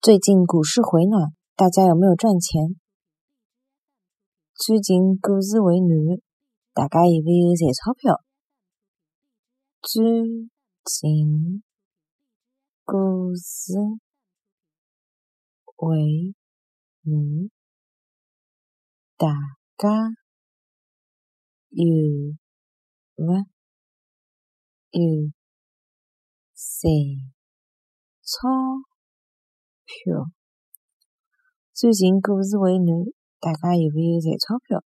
最近股市回暖，大家有没有赚钱？最近股市回暖，大家有没有赚钞票？最近股市回暖，大家有没有赚钞票？最近股市回暖，大家有没有赚钞票？